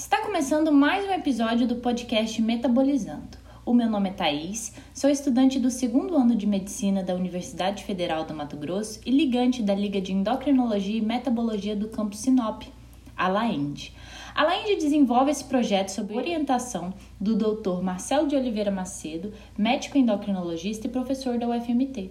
Está começando mais um episódio do podcast Metabolizando. O meu nome é Thaís, sou estudante do segundo ano de medicina da Universidade Federal do Mato Grosso e ligante da Liga de Endocrinologia e Metabologia do campus Sinop, a LAEND. A desenvolve esse projeto sob orientação do Dr. Marcelo de Oliveira Macedo, médico endocrinologista e professor da UFMT.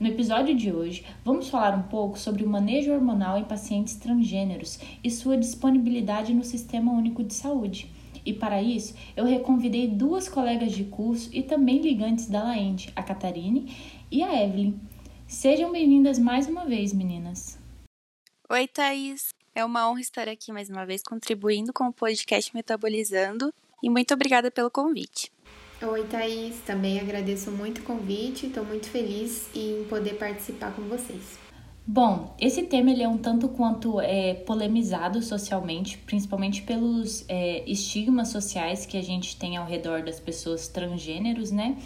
No episódio de hoje, vamos falar um pouco sobre o manejo hormonal em pacientes transgêneros e sua disponibilidade no Sistema Único de Saúde. E para isso, eu reconvidei duas colegas de curso e também ligantes da Laente, a Catarine e a Evelyn. Sejam bem-vindas mais uma vez, meninas. Oi, Thaís. É uma honra estar aqui mais uma vez contribuindo com o podcast Metabolizando e muito obrigada pelo convite. Oi, Thaís. Também agradeço muito o convite. Estou muito feliz em poder participar com vocês. Bom, esse tema ele é um tanto quanto é, polemizado socialmente, principalmente pelos é, estigmas sociais que a gente tem ao redor das pessoas transgêneros, né?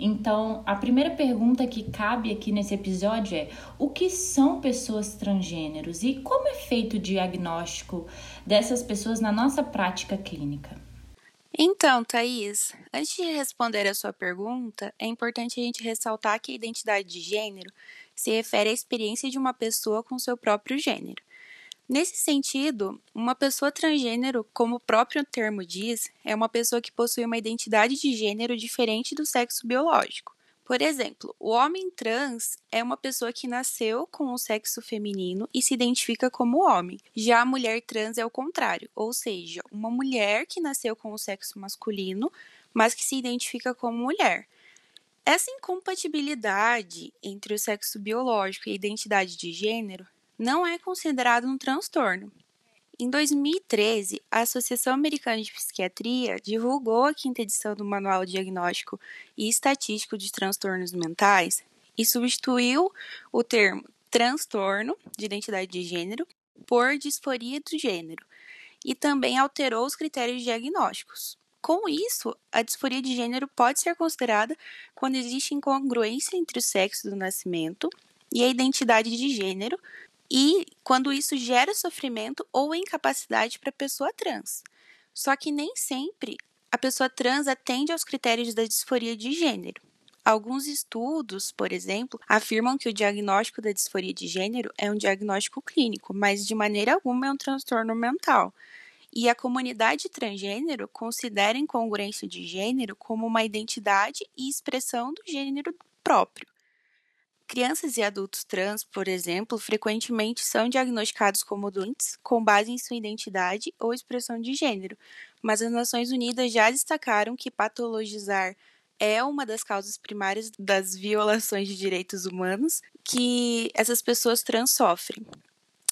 Então, a primeira pergunta que cabe aqui nesse episódio é: o que são pessoas transgêneros e como é feito o diagnóstico dessas pessoas na nossa prática clínica? Então, Thaís, antes de responder a sua pergunta, é importante a gente ressaltar que a identidade de gênero se refere à experiência de uma pessoa com seu próprio gênero. Nesse sentido, uma pessoa transgênero, como o próprio termo diz, é uma pessoa que possui uma identidade de gênero diferente do sexo biológico. Por exemplo, o homem trans é uma pessoa que nasceu com o sexo feminino e se identifica como homem. Já a mulher trans é o contrário, ou seja, uma mulher que nasceu com o sexo masculino, mas que se identifica como mulher. Essa incompatibilidade entre o sexo biológico e a identidade de gênero não é considerada um transtorno, em 2013, a Associação Americana de Psiquiatria divulgou a quinta edição do Manual Diagnóstico e Estatístico de Transtornos Mentais e substituiu o termo transtorno de identidade de gênero por disforia do gênero e também alterou os critérios diagnósticos. Com isso, a disforia de gênero pode ser considerada quando existe incongruência entre o sexo do nascimento e a identidade de gênero e quando isso gera sofrimento ou incapacidade para a pessoa trans. Só que nem sempre a pessoa trans atende aos critérios da disforia de gênero. Alguns estudos, por exemplo, afirmam que o diagnóstico da disforia de gênero é um diagnóstico clínico, mas de maneira alguma é um transtorno mental. E a comunidade transgênero considera incongruência de gênero como uma identidade e expressão do gênero próprio. Crianças e adultos trans, por exemplo, frequentemente são diagnosticados como doentes com base em sua identidade ou expressão de gênero, mas as Nações Unidas já destacaram que patologizar é uma das causas primárias das violações de direitos humanos que essas pessoas trans sofrem.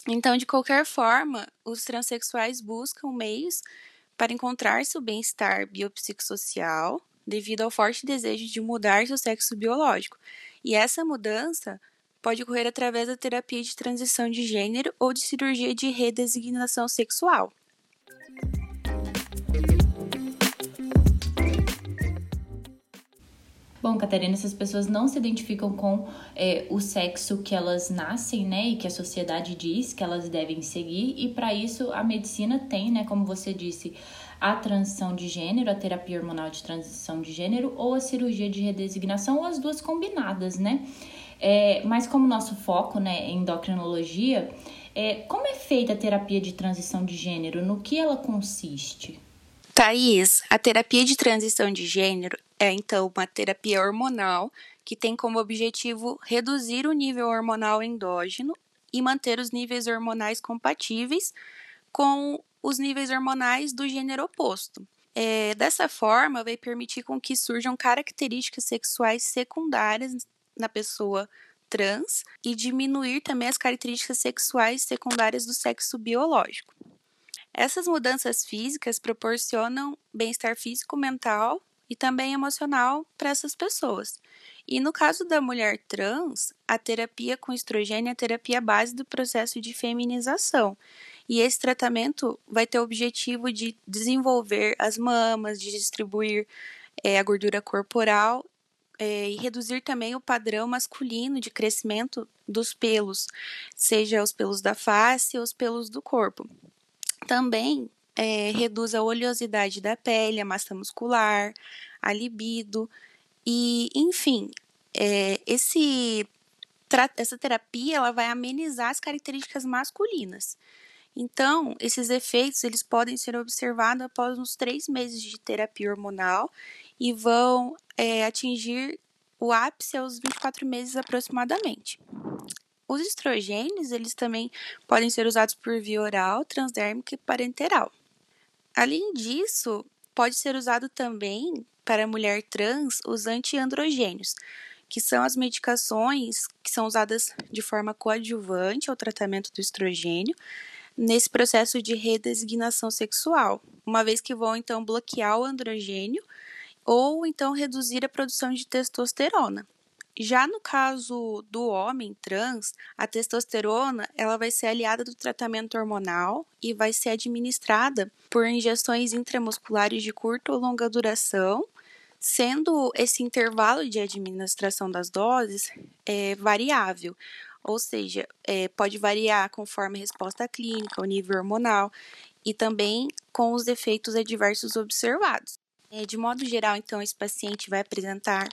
Então, de qualquer forma, os transexuais buscam meios para encontrar seu bem-estar biopsicossocial devido ao forte desejo de mudar seu sexo biológico e essa mudança pode ocorrer através da terapia de transição de gênero ou de cirurgia de redesignação sexual. Bom, Catarina, essas pessoas não se identificam com é, o sexo que elas nascem, né, e que a sociedade diz que elas devem seguir, e para isso a medicina tem, né, como você disse, a transição de gênero, a terapia hormonal de transição de gênero ou a cirurgia de redesignação ou as duas combinadas, né? É, mas como nosso foco né, é endocrinologia, é, como é feita a terapia de transição de gênero? No que ela consiste? Thaís, a terapia de transição de gênero é então uma terapia hormonal que tem como objetivo reduzir o nível hormonal endógeno e manter os níveis hormonais compatíveis com os níveis hormonais do gênero oposto. É, dessa forma, vai permitir com que surjam características sexuais secundárias na pessoa trans e diminuir também as características sexuais secundárias do sexo biológico. Essas mudanças físicas proporcionam bem-estar físico, mental e também emocional para essas pessoas. E no caso da mulher trans, a terapia com estrogênio é a terapia base do processo de feminização. E esse tratamento vai ter o objetivo de desenvolver as mamas, de distribuir é, a gordura corporal é, e reduzir também o padrão masculino de crescimento dos pelos, seja os pelos da face ou os pelos do corpo. Também é, reduz a oleosidade da pele, a massa muscular, a libido e, enfim, é, esse, essa terapia ela vai amenizar as características masculinas. Então, esses efeitos eles podem ser observados após uns três meses de terapia hormonal e vão é, atingir o ápice aos 24 meses aproximadamente. Os estrogênios, eles também podem ser usados por via oral, transdérmica e parenteral. Além disso, pode ser usado também para mulher trans os antiandrogênios, que são as medicações que são usadas de forma coadjuvante ao tratamento do estrogênio nesse processo de redesignação sexual, uma vez que vão então bloquear o androgênio ou então reduzir a produção de testosterona. Já no caso do homem trans, a testosterona ela vai ser aliada do tratamento hormonal e vai ser administrada por injeções intramusculares de curta ou longa duração, sendo esse intervalo de administração das doses é, variável, ou seja, é, pode variar conforme a resposta clínica, o nível hormonal e também com os efeitos adversos observados. É, de modo geral, então, esse paciente vai apresentar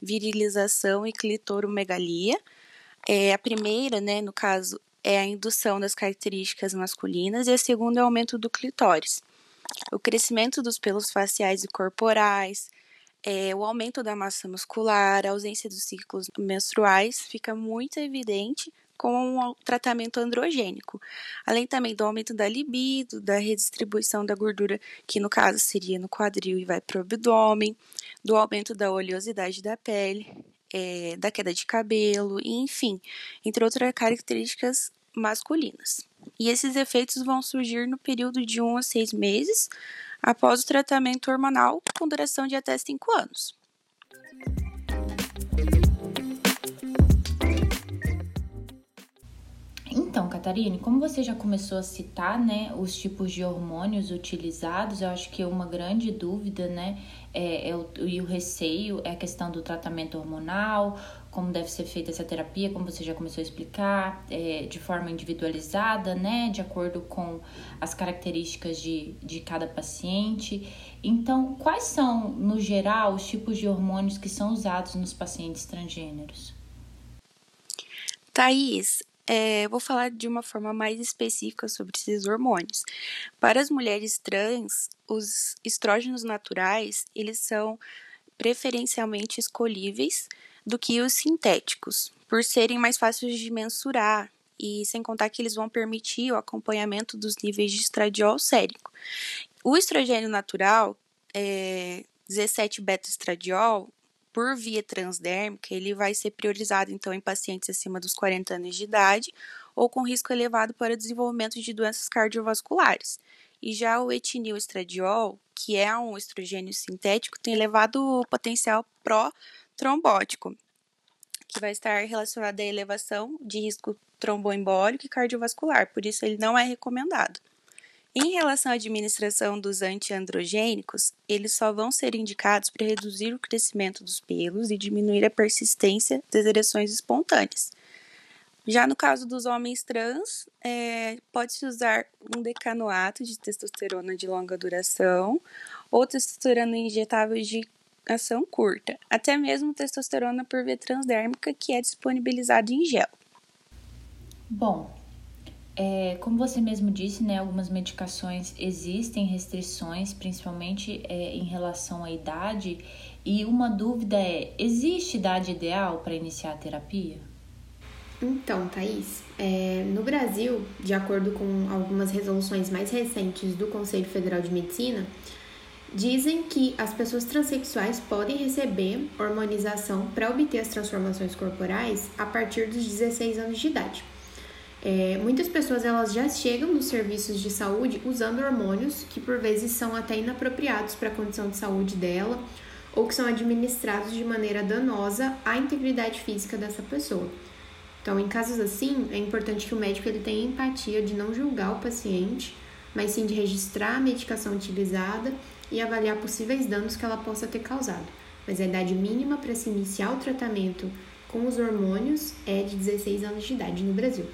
virilização e clitoromegalia. É, a primeira, né, no caso, é a indução das características masculinas e a segunda é o aumento do clitóris. O crescimento dos pelos faciais e corporais, é, o aumento da massa muscular, a ausência dos ciclos menstruais fica muito evidente com o tratamento androgênico, além também do aumento da libido, da redistribuição da gordura, que no caso seria no quadril e vai para o abdômen, do aumento da oleosidade da pele, é, da queda de cabelo, enfim, entre outras características masculinas. E esses efeitos vão surgir no período de 1 a 6 meses após o tratamento hormonal, com duração de até 5 anos. Então, Catarine, como você já começou a citar, né, os tipos de hormônios utilizados, eu acho que uma grande dúvida, né, é, é o, e o receio é a questão do tratamento hormonal, como deve ser feita essa terapia, como você já começou a explicar, é, de forma individualizada, né, de acordo com as características de, de cada paciente. Então, quais são, no geral, os tipos de hormônios que são usados nos pacientes transgêneros? Thaís, é, vou falar de uma forma mais específica sobre esses hormônios. Para as mulheres trans, os estrógenos naturais, eles são preferencialmente escolhíveis do que os sintéticos, por serem mais fáceis de mensurar e sem contar que eles vão permitir o acompanhamento dos níveis de estradiol sérico. O estrogênio natural, é, 17 beta-estradiol, por via transdérmica, ele vai ser priorizado então em pacientes acima dos 40 anos de idade ou com risco elevado para desenvolvimento de doenças cardiovasculares. E já o etinil-estradiol, que é um estrogênio sintético, tem elevado potencial pró-trombótico, que vai estar relacionado à elevação de risco tromboembólico e cardiovascular, por isso ele não é recomendado. Em relação à administração dos antiandrogênicos, eles só vão ser indicados para reduzir o crescimento dos pelos e diminuir a persistência das ereções espontâneas. Já no caso dos homens trans, é, pode-se usar um decanoato de testosterona de longa duração ou testosterona injetável de ação curta, até mesmo testosterona por via transdérmica, que é disponibilizado em gel. Bom, é, como você mesmo disse, né, algumas medicações existem restrições, principalmente é, em relação à idade. E uma dúvida é: existe idade ideal para iniciar a terapia? Então, Thaís, é, no Brasil, de acordo com algumas resoluções mais recentes do Conselho Federal de Medicina, dizem que as pessoas transexuais podem receber hormonização para obter as transformações corporais a partir dos 16 anos de idade. É, muitas pessoas elas já chegam nos serviços de saúde usando hormônios que por vezes são até inapropriados para a condição de saúde dela ou que são administrados de maneira danosa à integridade física dessa pessoa. Então, em casos assim, é importante que o médico ele tenha empatia de não julgar o paciente, mas sim de registrar a medicação utilizada e avaliar possíveis danos que ela possa ter causado. Mas a idade mínima para se iniciar o tratamento com os hormônios é de 16 anos de idade no Brasil.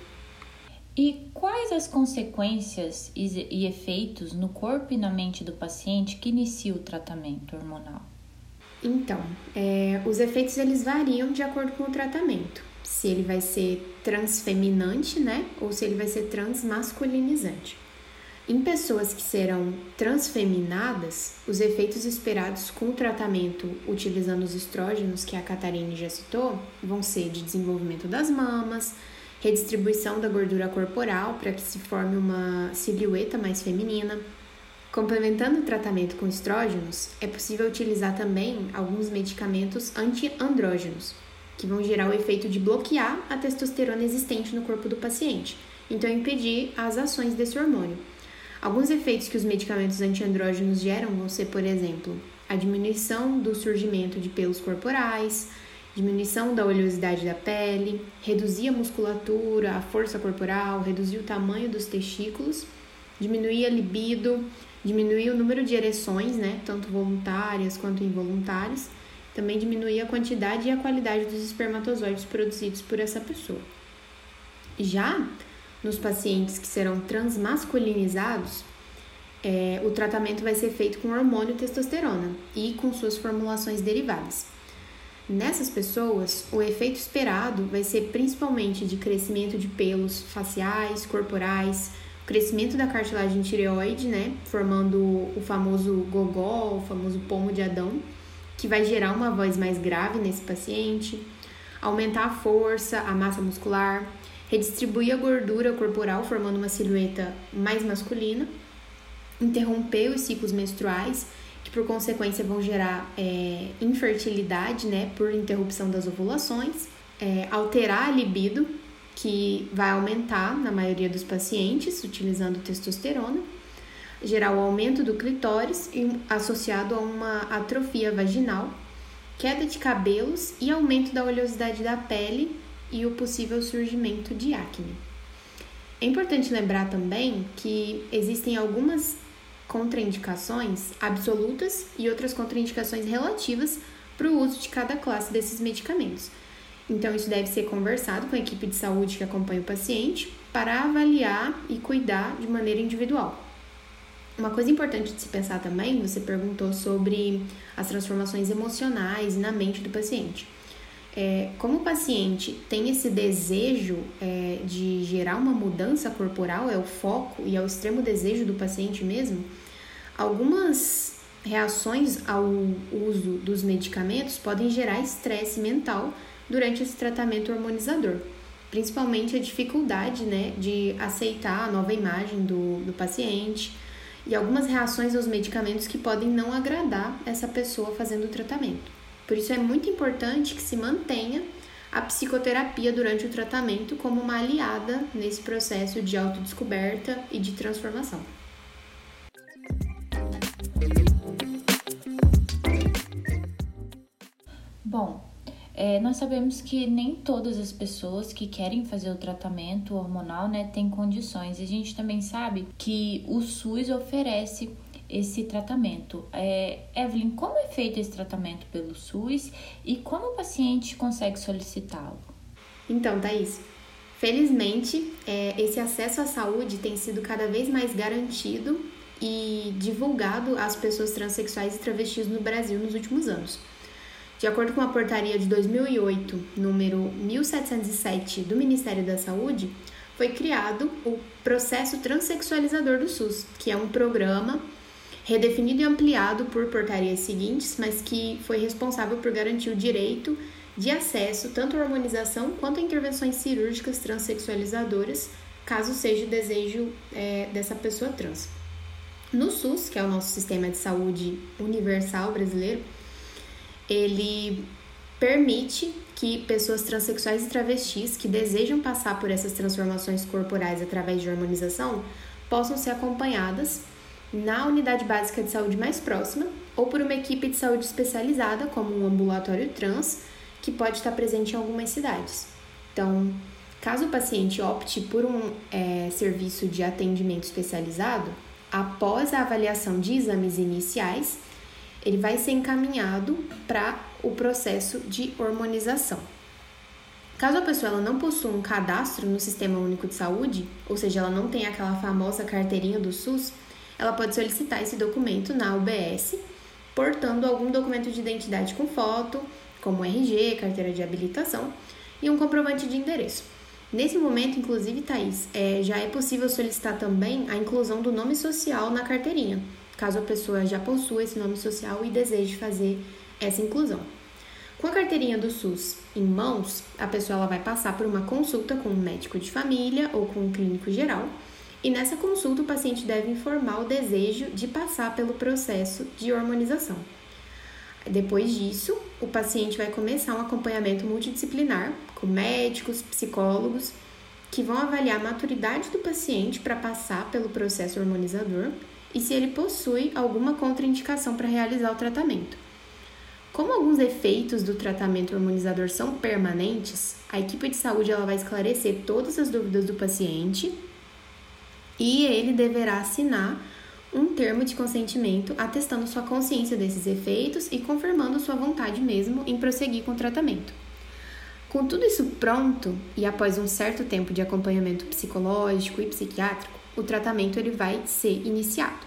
E quais as consequências e efeitos no corpo e na mente do paciente que inicia o tratamento hormonal? Então, é, os efeitos eles variam de acordo com o tratamento. Se ele vai ser transfeminante, né? Ou se ele vai ser transmasculinizante. Em pessoas que serão transfeminadas, os efeitos esperados com o tratamento utilizando os estrógenos, que a Catarine já citou, vão ser de desenvolvimento das mamas, redistribuição da gordura corporal para que se forme uma silhueta mais feminina. Complementando o tratamento com estrógenos, é possível utilizar também alguns medicamentos antiandrógenos, que vão gerar o efeito de bloquear a testosterona existente no corpo do paciente, então impedir as ações desse hormônio. Alguns efeitos que os medicamentos antiandrógenos geram vão ser, por exemplo, a diminuição do surgimento de pelos corporais, diminuição da oleosidade da pele, reduzir a musculatura, a força corporal, reduzir o tamanho dos testículos, diminuir a libido, diminuir o número de ereções, né, tanto voluntárias quanto involuntárias, também diminuir a quantidade e a qualidade dos espermatozoides produzidos por essa pessoa. Já nos pacientes que serão transmasculinizados, é, o tratamento vai ser feito com hormônio testosterona e com suas formulações derivadas. Nessas pessoas, o efeito esperado vai ser principalmente de crescimento de pelos faciais, corporais, crescimento da cartilagem tireoide, né, formando o famoso gogó, o famoso pomo de Adão, que vai gerar uma voz mais grave nesse paciente, aumentar a força, a massa muscular, redistribuir a gordura corporal, formando uma silhueta mais masculina, interromper os ciclos menstruais, que por consequência vão gerar é, infertilidade, né, por interrupção das ovulações, é, alterar a libido, que vai aumentar na maioria dos pacientes utilizando testosterona, gerar o aumento do clitóris associado a uma atrofia vaginal, queda de cabelos e aumento da oleosidade da pele e o possível surgimento de acne. É importante lembrar também que existem algumas contraindicações absolutas e outras contraindicações relativas para o uso de cada classe desses medicamentos. Então, isso deve ser conversado com a equipe de saúde que acompanha o paciente para avaliar e cuidar de maneira individual. Uma coisa importante de se pensar também, você perguntou sobre as transformações emocionais na mente do paciente. É, como o paciente tem esse desejo é, de gerar uma mudança corporal, é o foco e é o extremo desejo do paciente mesmo, algumas reações ao uso dos medicamentos podem gerar estresse mental durante esse tratamento hormonizador, principalmente a dificuldade né, de aceitar a nova imagem do, do paciente e algumas reações aos medicamentos que podem não agradar essa pessoa fazendo o tratamento. Por isso é muito importante que se mantenha a psicoterapia durante o tratamento como uma aliada nesse processo de autodescoberta e de transformação. Bom, é, nós sabemos que nem todas as pessoas que querem fazer o tratamento hormonal né, têm condições. E a gente também sabe que o SUS oferece esse tratamento. É, Evelyn, como é feito esse tratamento pelo SUS e como o paciente consegue solicitá-lo? Então, Thaís, felizmente é, esse acesso à saúde tem sido cada vez mais garantido e divulgado às pessoas transexuais e travestis no Brasil nos últimos anos. De acordo com a portaria de 2008, número 1707 do Ministério da Saúde, foi criado o Processo Transsexualizador do SUS, que é um programa redefinido e ampliado por portarias seguintes, mas que foi responsável por garantir o direito de acesso tanto à harmonização quanto a intervenções cirúrgicas transexualizadoras, caso seja o desejo é, dessa pessoa trans. No SUS, que é o nosso sistema de saúde universal brasileiro, ele permite que pessoas transexuais e travestis que desejam passar por essas transformações corporais através de harmonização possam ser acompanhadas na unidade básica de saúde mais próxima ou por uma equipe de saúde especializada, como um ambulatório trans, que pode estar presente em algumas cidades. Então, caso o paciente opte por um é, serviço de atendimento especializado, após a avaliação de exames iniciais, ele vai ser encaminhado para o processo de hormonização. Caso a pessoa ela não possua um cadastro no Sistema Único de Saúde, ou seja, ela não tem aquela famosa carteirinha do SUS, ela pode solicitar esse documento na UBS, portando algum documento de identidade com foto, como RG, carteira de habilitação e um comprovante de endereço. Nesse momento, inclusive, Thaís, é, já é possível solicitar também a inclusão do nome social na carteirinha, caso a pessoa já possua esse nome social e deseje fazer essa inclusão. Com a carteirinha do SUS em mãos, a pessoa ela vai passar por uma consulta com um médico de família ou com um clínico geral, e nessa consulta o paciente deve informar o desejo de passar pelo processo de hormonização. Depois disso, o paciente vai começar um acompanhamento multidisciplinar com médicos, psicólogos, que vão avaliar a maturidade do paciente para passar pelo processo hormonizador e se ele possui alguma contraindicação para realizar o tratamento. Como alguns efeitos do tratamento hormonizador são permanentes, a equipe de saúde ela vai esclarecer todas as dúvidas do paciente e ele deverá assinar um termo de consentimento atestando sua consciência desses efeitos e confirmando sua vontade mesmo em prosseguir com o tratamento. Com tudo isso pronto e após um certo tempo de acompanhamento psicológico e psiquiátrico, o tratamento ele vai ser iniciado.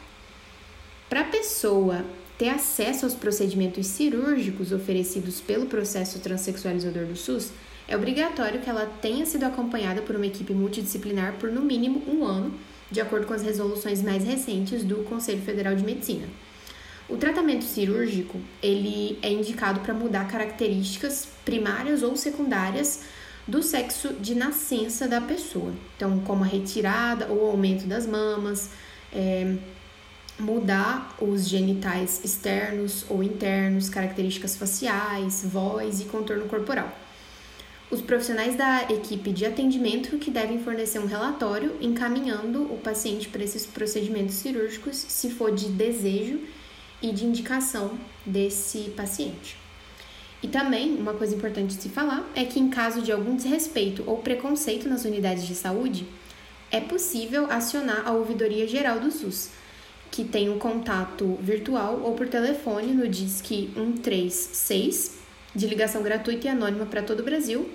Para a pessoa ter acesso aos procedimentos cirúrgicos oferecidos pelo processo transexualizador do SUS, é obrigatório que ela tenha sido acompanhada por uma equipe multidisciplinar por no mínimo um ano, de acordo com as resoluções mais recentes do Conselho Federal de Medicina. O tratamento cirúrgico ele é indicado para mudar características primárias ou secundárias do sexo de nascença da pessoa, então como a retirada ou aumento das mamas, é, mudar os genitais externos ou internos, características faciais, voz e contorno corporal. Os profissionais da equipe de atendimento que devem fornecer um relatório encaminhando o paciente para esses procedimentos cirúrgicos, se for de desejo e de indicação desse paciente. E também, uma coisa importante de se falar é que, em caso de algum desrespeito ou preconceito nas unidades de saúde, é possível acionar a Ouvidoria Geral do SUS, que tem um contato virtual ou por telefone no DISC 136, de ligação gratuita e anônima para todo o Brasil.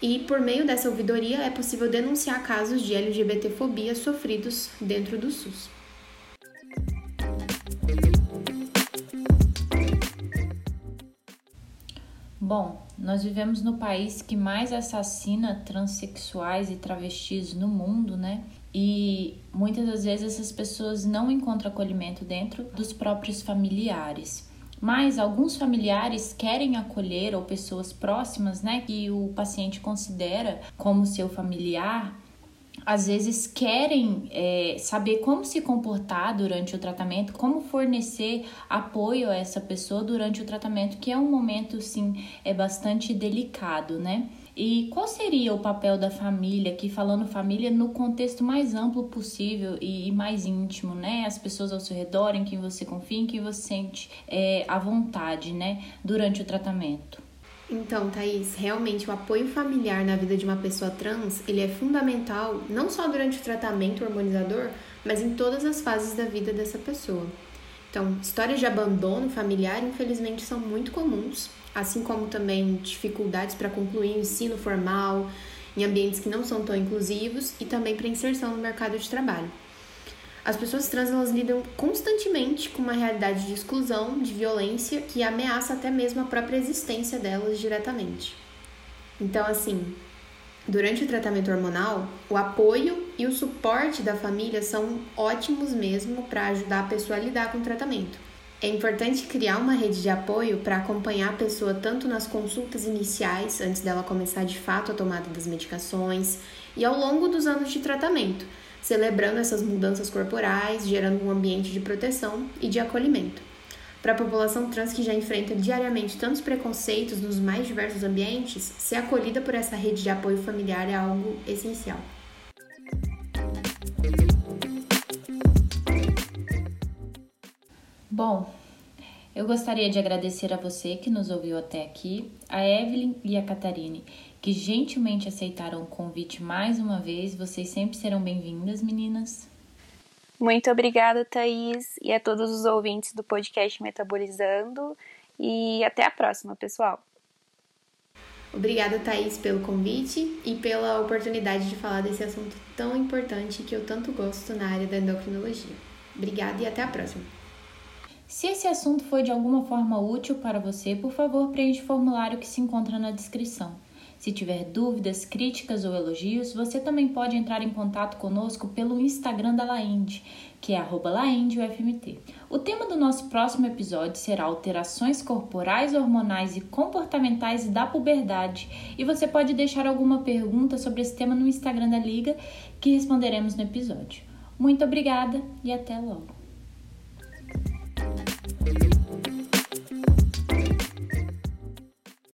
E por meio dessa ouvidoria é possível denunciar casos de LGBTfobia sofridos dentro do SUS. Bom, nós vivemos no país que mais assassina transexuais e travestis no mundo, né? E muitas das vezes essas pessoas não encontram acolhimento dentro dos próprios familiares. Mas alguns familiares querem acolher ou pessoas próximas, né, que o paciente considera como seu familiar, às vezes querem é, saber como se comportar durante o tratamento, como fornecer apoio a essa pessoa durante o tratamento, que é um momento, sim, é bastante delicado, né? E qual seria o papel da família, aqui falando família no contexto mais amplo possível e, mais íntimo, né? As pessoas ao seu redor, em quem você confia, em quem você sente é, à vontade, né? Durante o tratamento. Então, Thaís, realmente o apoio familiar na vida de uma pessoa trans, ele é fundamental não só durante o tratamento hormonizador, mas em todas as fases da vida dessa pessoa. Então, histórias de abandono familiar, infelizmente, são muito comuns assim como também dificuldades para concluir o ensino formal em ambientes que não são tão inclusivos e também para inserção no mercado de trabalho. As pessoas trans elas lidam constantemente com uma realidade de exclusão, de violência que ameaça até mesmo a própria existência delas diretamente. Então, assim, durante o tratamento hormonal, o apoio e o suporte da família são ótimos mesmo para ajudar a pessoa a lidar com o tratamento. É importante criar uma rede de apoio para acompanhar a pessoa tanto nas consultas iniciais, antes dela começar de fato a tomada das medicações, e ao longo dos anos de tratamento, celebrando essas mudanças corporais, gerando um ambiente de proteção e de acolhimento. Para a população trans que já enfrenta diariamente tantos preconceitos nos mais diversos ambientes, ser acolhida por essa rede de apoio familiar é algo essencial. Bom, eu gostaria de agradecer a você que nos ouviu até aqui, a Evelyn e a Catarine, que gentilmente aceitaram o convite mais uma vez. Vocês sempre serão bem-vindas, meninas. Muito obrigada, Thaís, e a todos os ouvintes do podcast Metabolizando. E até a próxima, pessoal. Obrigada, Thaís, pelo convite e pela oportunidade de falar desse assunto tão importante que eu tanto gosto na área da endocrinologia. Obrigada e até a próxima. Se esse assunto foi de alguma forma útil para você, por favor, preencha o formulário que se encontra na descrição. Se tiver dúvidas, críticas ou elogios, você também pode entrar em contato conosco pelo Instagram da Lainde, que é laendeufmt. O tema do nosso próximo episódio será alterações corporais, hormonais e comportamentais da puberdade. E você pode deixar alguma pergunta sobre esse tema no Instagram da Liga, que responderemos no episódio. Muito obrigada e até logo!